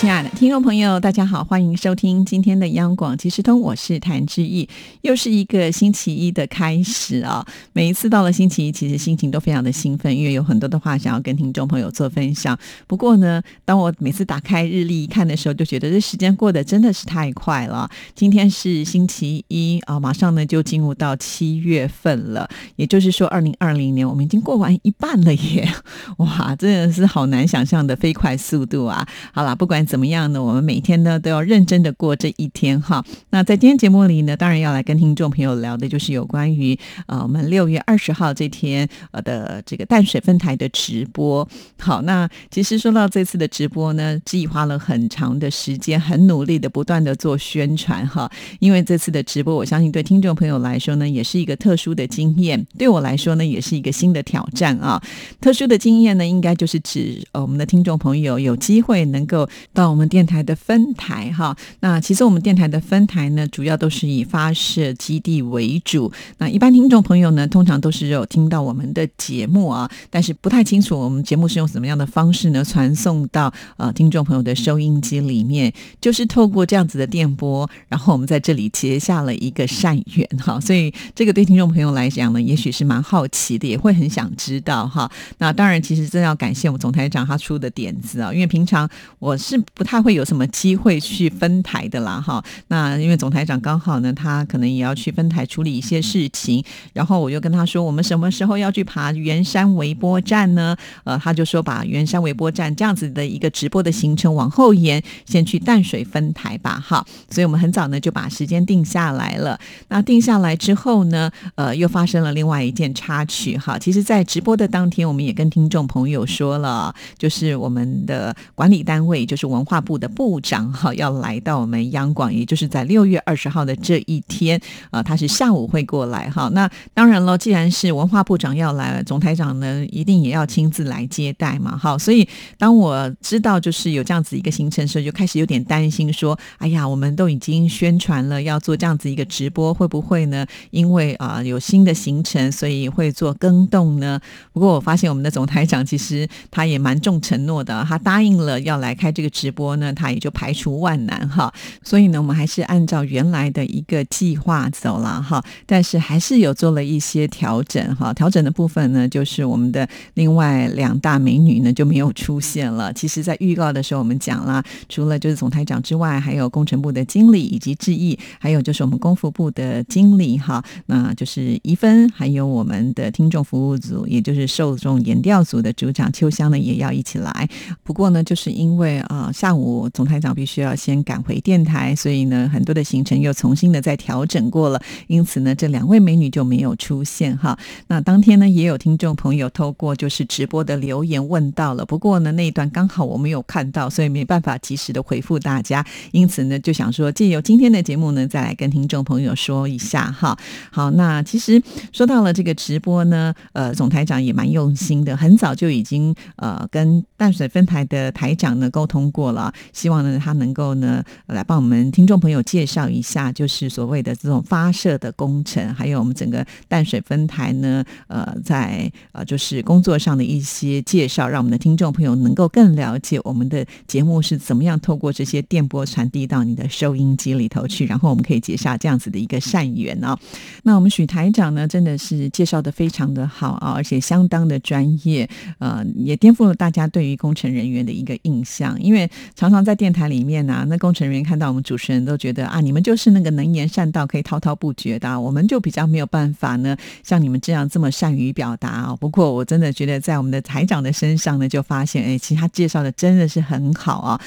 亲爱的听众朋友，大家好，欢迎收听今天的央广即时通，我是谭志毅，又是一个星期一的开始啊！每一次到了星期一，其实心情都非常的兴奋，因为有很多的话想要跟听众朋友做分享。不过呢，当我每次打开日历一看的时候，就觉得这时间过得真的是太快了。今天是星期一啊，马上呢就进入到七月份了，也就是说，二零二零年我们已经过完一半了耶！哇，真的是好难想象的飞快速度啊！好啦，不管。怎么样呢？我们每天呢都要认真的过这一天哈。那在今天节目里呢，当然要来跟听众朋友聊的就是有关于呃我们六月二十号这天呃的这个淡水分台的直播。好，那其实说到这次的直播呢，计划了很长的时间，很努力的不断的做宣传哈。因为这次的直播，我相信对听众朋友来说呢，也是一个特殊的经验；对我来说呢，也是一个新的挑战啊。特殊的经验呢，应该就是指呃我们的听众朋友有机会能够。到我们电台的分台哈，那其实我们电台的分台呢，主要都是以发射基地为主。那一般听众朋友呢，通常都是有听到我们的节目啊，但是不太清楚我们节目是用什么样的方式呢传送到呃听众朋友的收音机里面，就是透过这样子的电波，然后我们在这里结下了一个善缘哈。所以这个对听众朋友来讲呢，也许是蛮好奇的，也会很想知道哈。那当然，其实真要感谢我们总台长他出的点子啊，因为平常我是。不太会有什么机会去分台的啦，哈。那因为总台长刚好呢，他可能也要去分台处理一些事情，然后我就跟他说，我们什么时候要去爬圆山微波站呢？呃，他就说把圆山微波站这样子的一个直播的行程往后延，先去淡水分台吧，哈。所以我们很早呢就把时间定下来了。那定下来之后呢，呃，又发生了另外一件插曲，哈。其实，在直播的当天，我们也跟听众朋友说了，就是我们的管理单位，就是我。文化部的部长哈要来到我们央广，也就是在六月二十号的这一天啊，他是下午会过来哈。那当然了，既然是文化部长要来了，总台长呢一定也要亲自来接待嘛。好，所以当我知道就是有这样子一个行程时候，就开始有点担心，说哎呀，我们都已经宣传了要做这样子一个直播，会不会呢？因为啊有新的行程，所以会做更动呢？不过我发现我们的总台长其实他也蛮重承诺的，他答应了要来开这个直。播呢，他也就排除万难哈，所以呢，我们还是按照原来的一个计划走了哈，但是还是有做了一些调整哈。调整的部分呢，就是我们的另外两大美女呢就没有出现了。其实，在预告的时候我们讲了，除了就是总台长之外，还有工程部的经理以及志毅，还有就是我们功夫部的经理哈，那就是怡芬，还有我们的听众服务组，也就是受众研调组的组长秋香呢，也要一起来。不过呢，就是因为啊。下午总台长必须要先赶回电台，所以呢，很多的行程又重新的再调整过了，因此呢，这两位美女就没有出现哈。那当天呢，也有听众朋友透过就是直播的留言问到了，不过呢，那一段刚好我没有看到，所以没办法及时的回复大家，因此呢，就想说借由今天的节目呢，再来跟听众朋友说一下哈。好，那其实说到了这个直播呢，呃，总台长也蛮用心的，很早就已经呃跟淡水分台的台长呢沟通过。过了，希望呢，他能够呢来帮我们听众朋友介绍一下，就是所谓的这种发射的工程，还有我们整个淡水分台呢，呃，在呃就是工作上的一些介绍，让我们的听众朋友能够更了解我们的节目是怎么样透过这些电波传递到你的收音机里头去，然后我们可以结下这样子的一个善缘啊。那我们许台长呢，真的是介绍的非常的好啊，而且相当的专业，呃，也颠覆了大家对于工程人员的一个印象，因为。常常在电台里面啊，那工程人员看到我们主持人都觉得啊，你们就是那个能言善道、可以滔滔不绝的，啊我们就比较没有办法呢，像你们这样这么善于表达啊。不过我真的觉得在我们的台长的身上呢，就发现哎，其实他介绍的真的是很好啊。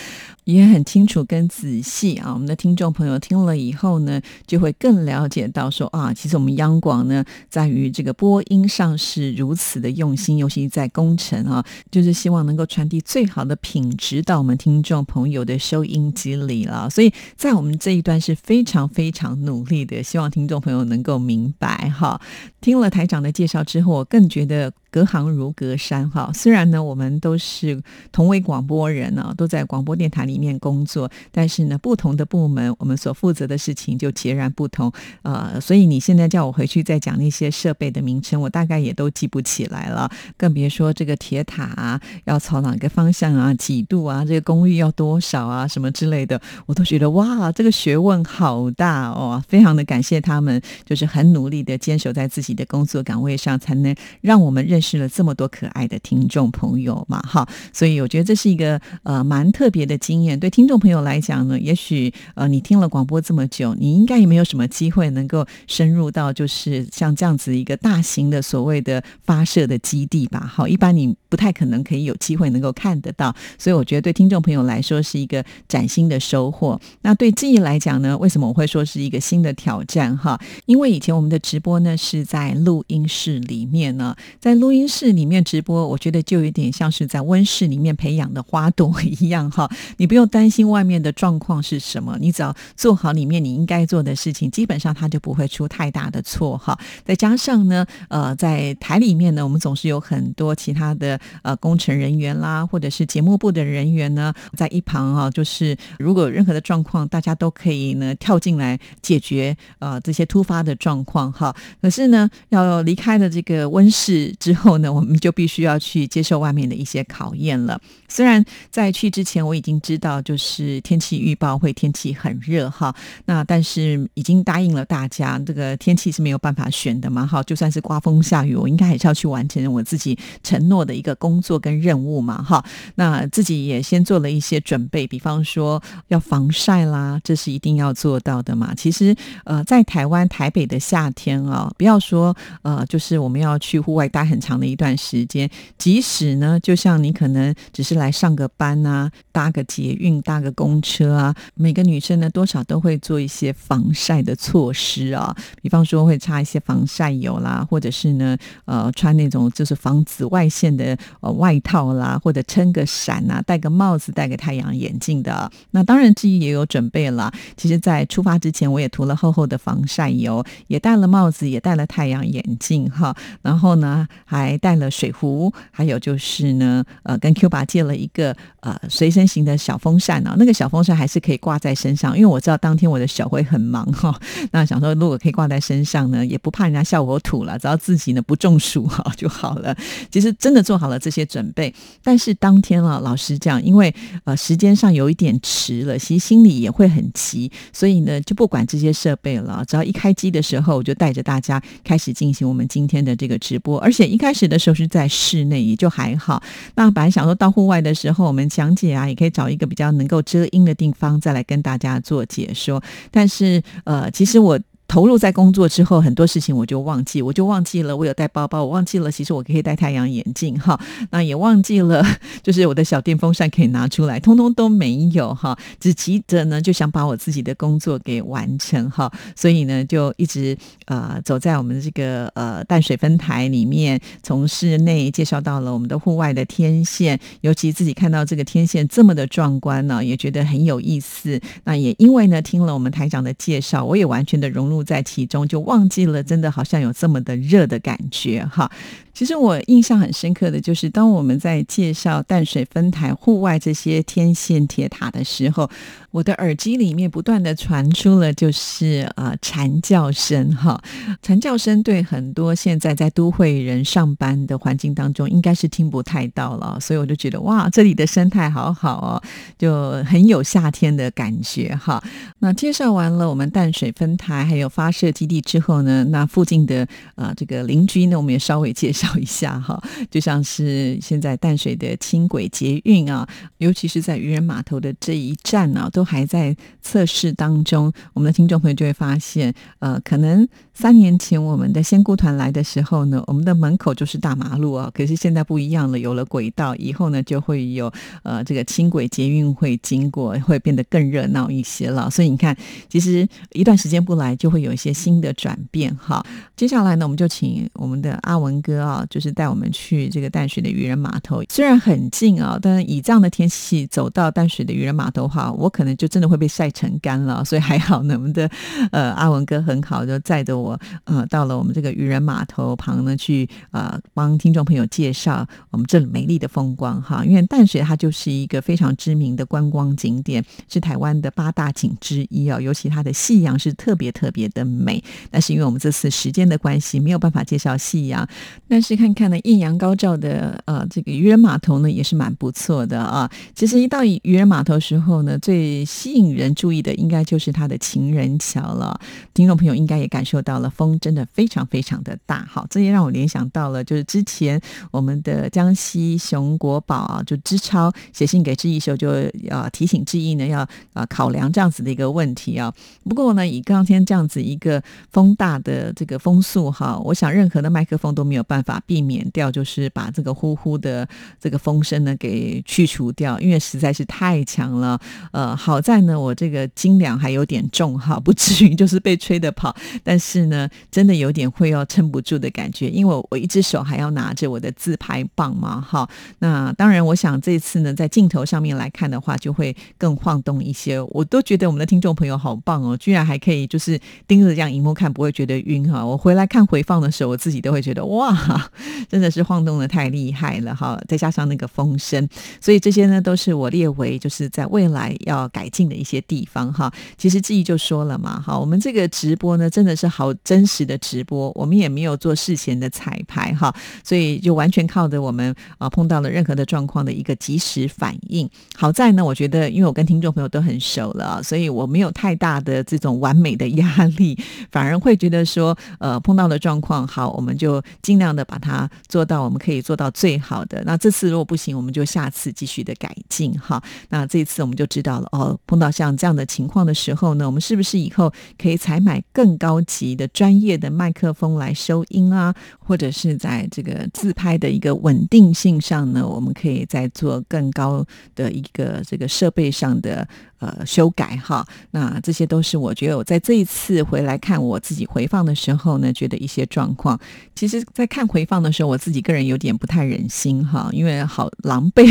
也很清楚跟仔细啊，我们的听众朋友听了以后呢，就会更了解到说啊，其实我们央广呢，在于这个播音上是如此的用心，尤其在工程啊，就是希望能够传递最好的品质到我们听听众朋友的收音机里了。所以在我们这一段是非常非常努力的，希望听众朋友能够明白哈。听了台长的介绍之后，我更觉得。隔行如隔山哈。虽然呢，我们都是同为广播人呢，都在广播电台里面工作，但是呢，不同的部门我们所负责的事情就截然不同。呃，所以你现在叫我回去再讲那些设备的名称，我大概也都记不起来了，更别说这个铁塔啊，要朝哪个方向啊，几度啊，这个功率要多少啊，什么之类的，我都觉得哇，这个学问好大哦，非常的感谢他们，就是很努力的坚守在自己的工作岗位上，才能让我们认试了这么多可爱的听众朋友嘛，哈，所以我觉得这是一个呃蛮特别的经验。对听众朋友来讲呢，也许呃你听了广播这么久，你应该也没有什么机会能够深入到就是像这样子一个大型的所谓的发射的基地吧，好，一般你不太可能可以有机会能够看得到，所以我觉得对听众朋友来说是一个崭新的收获。那对记忆来讲呢，为什么我会说是一个新的挑战哈？因为以前我们的直播呢是在录音室里面呢，在录音室里面直播，我觉得就有点像是在温室里面培养的花朵一样哈。你不用担心外面的状况是什么，你只要做好里面你应该做的事情，基本上它就不会出太大的错哈。再加上呢，呃，在台里面呢，我们总是有很多其他的呃工程人员啦，或者是节目部的人员呢，在一旁啊，就是如果任何的状况，大家都可以呢跳进来解决呃这些突发的状况哈。可是呢，要离开了这个温室之后呢，我们就必须要去接受外面的一些考验了。虽然在去之前我已经知道，就是天气预报会天气很热哈，那但是已经答应了大家，这个天气是没有办法选的嘛哈，就算是刮风下雨，我应该还是要去完成我自己承诺的一个工作跟任务嘛哈。那自己也先做了一些准备，比方说要防晒啦，这是一定要做到的嘛。其实呃，在台湾台北的夏天啊，不要说呃，就是我们要去户外待很长的一段时间，即使呢，就像你可能只是来上个班啊，搭个捷运、搭个公车啊，每个女生呢，多少都会做一些防晒的措施啊，比方说会擦一些防晒油啦，或者是呢，呃，穿那种就是防紫外线的呃外套啦，或者撑个伞啊，戴个帽子，戴个太阳眼镜的。那当然，自己也有准备了。其实，在出发之前，我也涂了厚厚的防晒油，也戴了帽子，也戴了太阳眼镜哈。然后呢，还带了水壶，还有就是呢，呃，跟 Q 爸借了一个呃随身型的小风扇啊。那个小风扇还是可以挂在身上，因为我知道当天我的小会很忙哈。那想说，如果可以挂在身上呢，也不怕人家笑我土了，只要自己呢不中暑哈就好了。其实真的做好了这些准备，但是当天啊，老实讲，因为呃时间上有一点迟了，其实心里也会很急，所以呢就不管这些设备了，只要一开机的时候，我就带着大家开始进行我们今天的这个直播。而且一开始的时候是在室内，也就还好。那本来想说到户外的时候，我们讲解啊，也可以找一个比较能够遮阴的地方再来跟大家做解说。但是呃，其实我。投入在工作之后，很多事情我就忘记，我就忘记了我有带包包，我忘记了其实我可以戴太阳眼镜哈，那也忘记了 就是我的小电风扇可以拿出来，通通都没有哈，只急着呢就想把我自己的工作给完成哈，所以呢就一直呃走在我们这个呃淡水分台里面，从室内介绍到了我们的户外的天线，尤其自己看到这个天线这么的壮观呢，也觉得很有意思。那也因为呢听了我们台长的介绍，我也完全的融入。在其中就忘记了，真的好像有这么的热的感觉哈。其实我印象很深刻的就是，当我们在介绍淡水分台户外这些天线铁塔的时候，我的耳机里面不断的传出了就是呃蝉叫声哈。蝉叫声对很多现在在都会人上班的环境当中，应该是听不太到了，所以我就觉得哇，这里的生态好好哦，就很有夏天的感觉哈。那介绍完了我们淡水分台还有发射基地之后呢，那附近的呃这个邻居呢，我们也稍微介绍。一下哈，就像是现在淡水的轻轨捷运啊，尤其是在渔人码头的这一站呢，都还在测试当中。我们的听众朋友就会发现，呃，可能三年前我们的仙姑团来的时候呢，我们的门口就是大马路啊，可是现在不一样了，有了轨道以后呢，就会有呃这个轻轨捷运会经过，会变得更热闹一些了。所以你看，其实一段时间不来，就会有一些新的转变哈。接下来呢，我们就请我们的阿文哥啊。就是带我们去这个淡水的渔人码头，虽然很近啊，但是以这样的天气走到淡水的渔人码头的话，我可能就真的会被晒成干了。所以还好呢，我们的呃阿文哥很好，就载着我呃到了我们这个渔人码头旁呢，去呃帮听众朋友介绍我们这里美丽的风光哈。因为淡水它就是一个非常知名的观光景点，是台湾的八大景之一啊，尤其它的夕阳是特别特别的美。但是因为我们这次时间的关系，没有办法介绍夕阳。但是看看呢，艳阳高照的呃这个渔人码头呢，也是蛮不错的啊。其实一到渔人码头时候呢，最吸引人注意的应该就是它的情人桥了。听众朋友应该也感受到了，风真的非常非常的大。好，这也让我联想到了，就是之前我们的江西熊国宝啊，就知超写信给志毅时候，就呃提醒志毅呢，要啊考量这样子的一个问题啊。不过呢，以刚天这样子是一个风大的这个风速哈，我想任何的麦克风都没有办法避免掉，就是把这个呼呼的这个风声呢给去除掉，因为实在是太强了。呃，好在呢，我这个斤两还有点重哈，不至于 就是被吹的跑。但是呢，真的有点会要撑不住的感觉，因为我一只手还要拿着我的自拍棒嘛哈。那当然，我想这次呢，在镜头上面来看的话，就会更晃动一些。我都觉得我们的听众朋友好棒哦，居然还可以就是盯着这样荧幕看，不会觉得晕哈。我回来看回放的时候，我自己都会觉得哇，真的是晃动的太厉害了哈！再加上那个风声，所以这些呢都是我列为就是在未来要改进的一些地方哈。其实志毅就说了嘛，哈，我们这个直播呢真的是好真实的直播，我们也没有做事前的彩排哈，所以就完全靠着我们啊碰到了任何的状况的一个及时反应。好在呢，我觉得因为我跟听众朋友都很熟了，所以我没有太大的这种完美的压力，反而会觉得说，呃，碰到的状况好，我们就尽量的把它做到我们可以做到最好的。那这次如果不行，我们就下次继续的改进哈。那这次我们就知道了哦，碰到像这样的情况的时候呢，我们是不是以后可以采买更高级的专业的麦克风来收音啊？或者是在这个自拍的一个稳定性上呢，我们可以再做更高的一个这个设备上的呃修改哈。那这些都是我觉得我在这一次回来看我自己回放的时候呢，觉得一些状况。其实，在看回放的时候，我自己个人有点不太忍心哈，因为好狼狈。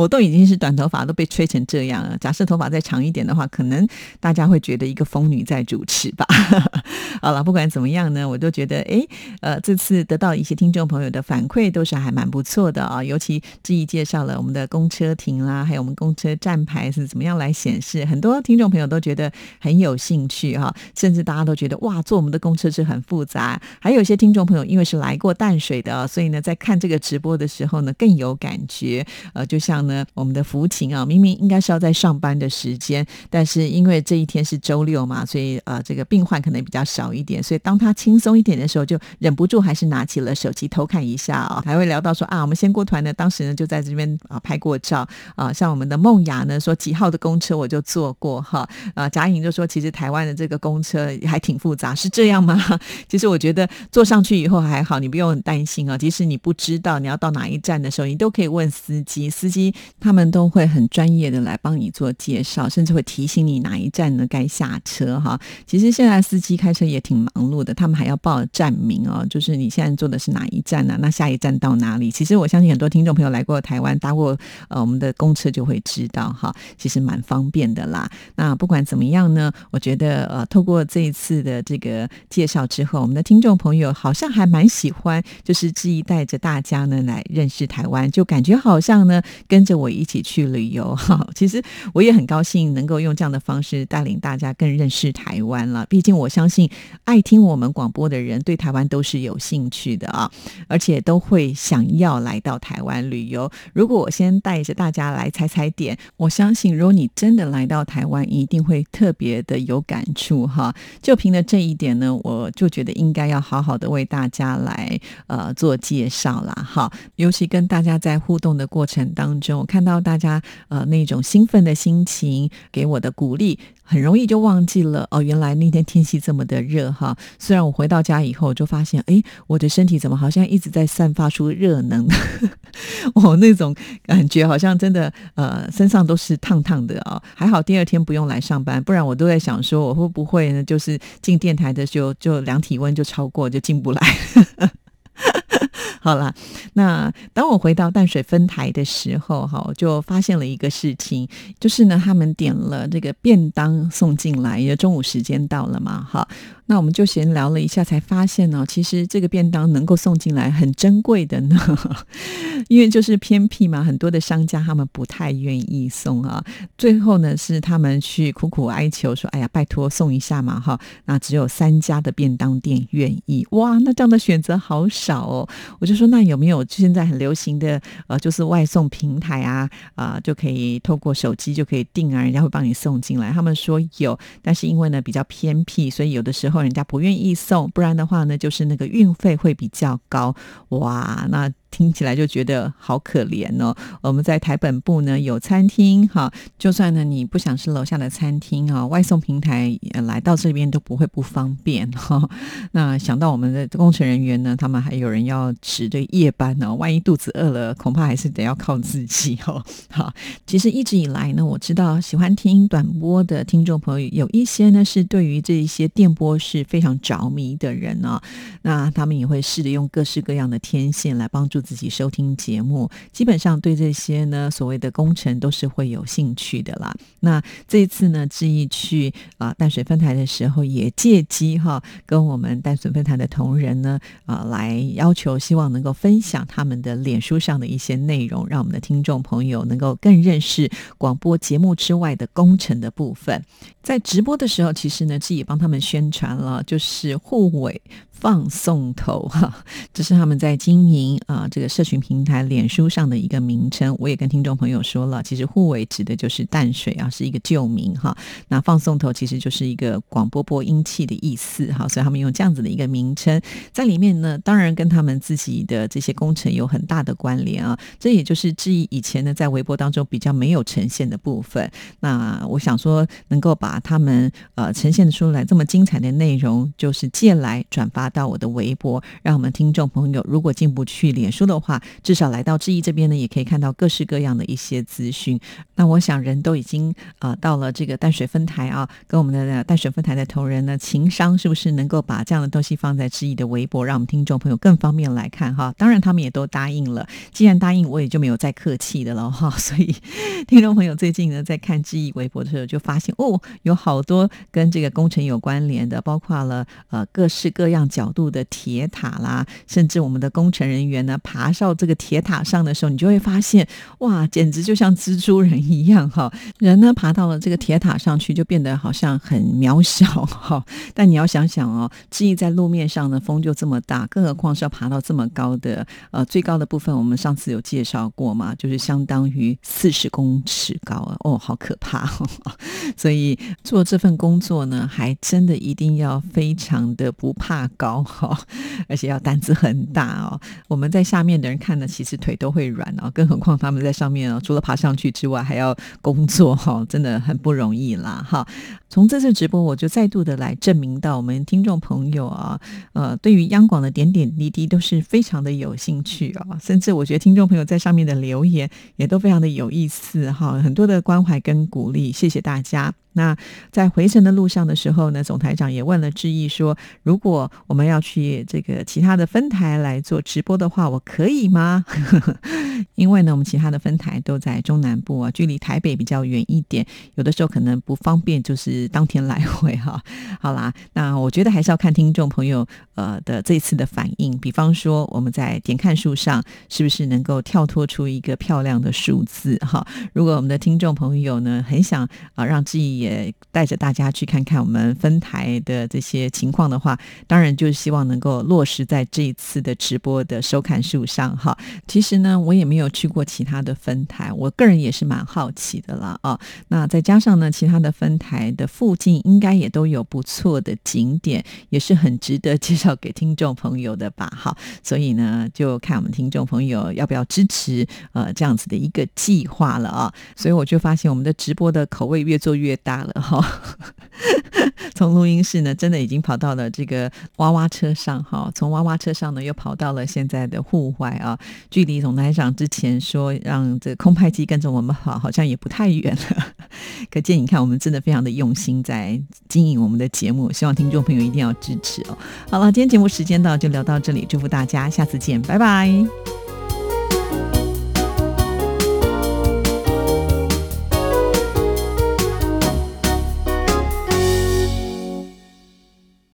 我都已经是短头发，都被吹成这样了。假设头发再长一点的话，可能大家会觉得一个疯女在主持吧。好了，不管怎么样呢，我都觉得，哎，呃，这次得到一些听众朋友的反馈，都是还蛮不错的啊。尤其志毅介绍了我们的公车亭啦，还有我们公车站牌是怎么样来显示，很多听众朋友都觉得很有兴趣哈。甚至大家都觉得，哇，坐我们的公车是很复杂。还有一些听众朋友，因为是来过淡水的，所以呢，在看这个直播的时候呢，更有感觉。呃，就像。呢，我们的福琴啊，明明应该是要在上班的时间，但是因为这一天是周六嘛，所以呃，这个病患可能比较少一点，所以当他轻松一点的时候，就忍不住还是拿起了手机偷看一下啊，还会聊到说啊，我们先过团呢，当时呢就在这边啊拍过照啊，像我们的梦雅呢说几号的公车我就坐过哈啊，贾颖就说其实台湾的这个公车还挺复杂，是这样吗？其实我觉得坐上去以后还好，你不用很担心啊，即使你不知道你要到哪一站的时候，你都可以问司机，司机。他们都会很专业的来帮你做介绍，甚至会提醒你哪一站呢该下车哈。其实现在司机开车也挺忙碌的，他们还要报站名哦，就是你现在坐的是哪一站呢？那下一站到哪里？其实我相信很多听众朋友来过台湾搭过呃我们的公车就会知道哈，其实蛮方便的啦。那不管怎么样呢，我觉得呃透过这一次的这个介绍之后，我们的听众朋友好像还蛮喜欢，就是志毅带着大家呢来认识台湾，就感觉好像呢跟。跟着我一起去旅游哈，其实我也很高兴能够用这样的方式带领大家更认识台湾了。毕竟我相信爱听我们广播的人对台湾都是有兴趣的啊，而且都会想要来到台湾旅游。如果我先带着大家来踩踩点，我相信如果你真的来到台湾，一定会特别的有感触哈。就凭着这一点呢，我就觉得应该要好好的为大家来呃做介绍啦哈。尤其跟大家在互动的过程当中。我看到大家呃那种兴奋的心情，给我的鼓励，很容易就忘记了哦。原来那天天气这么的热哈。虽然我回到家以后就发现，哎，我的身体怎么好像一直在散发出热能？我 那种感觉好像真的呃身上都是烫烫的啊。还好第二天不用来上班，不然我都在想说我会不会呢？就是进电台的时候就量体温就超过就进不来。好了，那当我回到淡水分台的时候，哈，我就发现了一个事情，就是呢，他们点了这个便当送进来，也中午时间到了嘛，哈。那我们就闲聊了一下，才发现呢，其实这个便当能够送进来很珍贵的呢，因为就是偏僻嘛，很多的商家他们不太愿意送啊。最后呢，是他们去苦苦哀求说：“哎呀，拜托送一下嘛，哈。”那只有三家的便当店愿意。哇，那这样的选择好少哦。我就说，那有没有现在很流行的呃，就是外送平台啊啊，就可以透过手机就可以订啊，人家会帮你送进来。他们说有，但是因为呢比较偏僻，所以有的时候。人家不愿意送，不然的话呢，就是那个运费会比较高。哇，那。听起来就觉得好可怜哦。我们在台本部呢有餐厅哈，就算呢你不想吃楼下的餐厅啊，外送平台来到这边都不会不方便哈。那想到我们的工程人员呢，他们还有人要值这夜班呢，万一肚子饿了，恐怕还是得要靠自己哦。好，其实一直以来呢，我知道喜欢听短波的听众朋友有一些呢是对于这一些电波是非常着迷的人啊，那他们也会试着用各式各样的天线来帮助。自己收听节目，基本上对这些呢所谓的工程都是会有兴趣的啦。那这一次呢，志毅去啊淡水分台的时候，也借机哈跟我们淡水分台的同仁呢啊来要求，希望能够分享他们的脸书上的一些内容，让我们的听众朋友能够更认识广播节目之外的工程的部分。在直播的时候，其实呢，志毅帮他们宣传了，就是护尾。放送头哈，这是他们在经营啊这个社群平台脸书上的一个名称。我也跟听众朋友说了，其实护尾指的就是淡水啊，是一个旧名哈。那放送头其实就是一个广播播音器的意思哈，所以他们用这样子的一个名称在里面呢，当然跟他们自己的这些工程有很大的关联啊。这也就是质疑以前呢在微博当中比较没有呈现的部分。那我想说，能够把他们呃呈现出来这么精彩的内容，就是借来转发。到我的微博，让我们听众朋友如果进不去脸书的话，至少来到志毅这边呢，也可以看到各式各样的一些资讯。那我想人都已经啊到了这个淡水分台啊，跟我们的淡水分台的同仁呢，情商是不是能够把这样的东西放在志毅的微博，让我们听众朋友更方便来看哈？当然他们也都答应了，既然答应，我也就没有再客气的了哈。所以听众朋友最近呢在看志毅微博的时候，就发现哦，有好多跟这个工程有关联的，包括了呃各式各样。角角度的铁塔啦，甚至我们的工程人员呢，爬上这个铁塔上的时候，你就会发现，哇，简直就像蜘蛛人一样哈！人呢爬到了这个铁塔上去，就变得好像很渺小哈。但你要想想哦，至于在路面上呢，风就这么大，更何况是要爬到这么高的呃最高的部分，我们上次有介绍过嘛，就是相当于四十公尺高啊！哦，好可怕！所以做这份工作呢，还真的一定要非常的不怕高。哈，而且要胆子很大哦。我们在下面的人看呢，其实腿都会软哦，更何况他们在上面哦，除了爬上去之外，还要工作哈，真的很不容易啦哈。从这次直播，我就再度的来证明到我们听众朋友啊，呃，对于央广的点点滴滴都是非常的有兴趣啊，甚至我觉得听众朋友在上面的留言也都非常的有意思哈，很多的关怀跟鼓励，谢谢大家。那在回程的路上的时候呢，总台长也问了志毅说：“如果我们要去这个其他的分台来做直播的话，我可以吗？” 因为呢，我们其他的分台都在中南部啊，距离台北比较远一点，有的时候可能不方便，就是当天来回哈。好啦，那我觉得还是要看听众朋友呃的这次的反应。比方说，我们在点看数上是不是能够跳脱出一个漂亮的数字哈？如果我们的听众朋友呢很想啊让志毅也带着大家去看看我们分台的这些情况的话，当然就是希望能够落实在这一次的直播的收看数上哈。其实呢，我也没有去过其他的分台，我个人也是蛮好奇的啦啊。那再加上呢，其他的分台的附近应该也都有不错的景点，也是很值得介绍给听众朋友的吧哈。所以呢，就看我们听众朋友要不要支持呃这样子的一个计划了啊。所以我就发现我们的直播的口味越做越大。大了哈，从录音室呢，真的已经跑到了这个娃娃车上哈，从娃娃车上呢，又跑到了现在的户外啊，距离总台长之前说让这空拍机跟着我们跑，好像也不太远了。可见你看，我们真的非常的用心在经营我们的节目，希望听众朋友一定要支持哦。好了，今天节目时间到，就聊到这里，祝福大家，下次见，拜拜。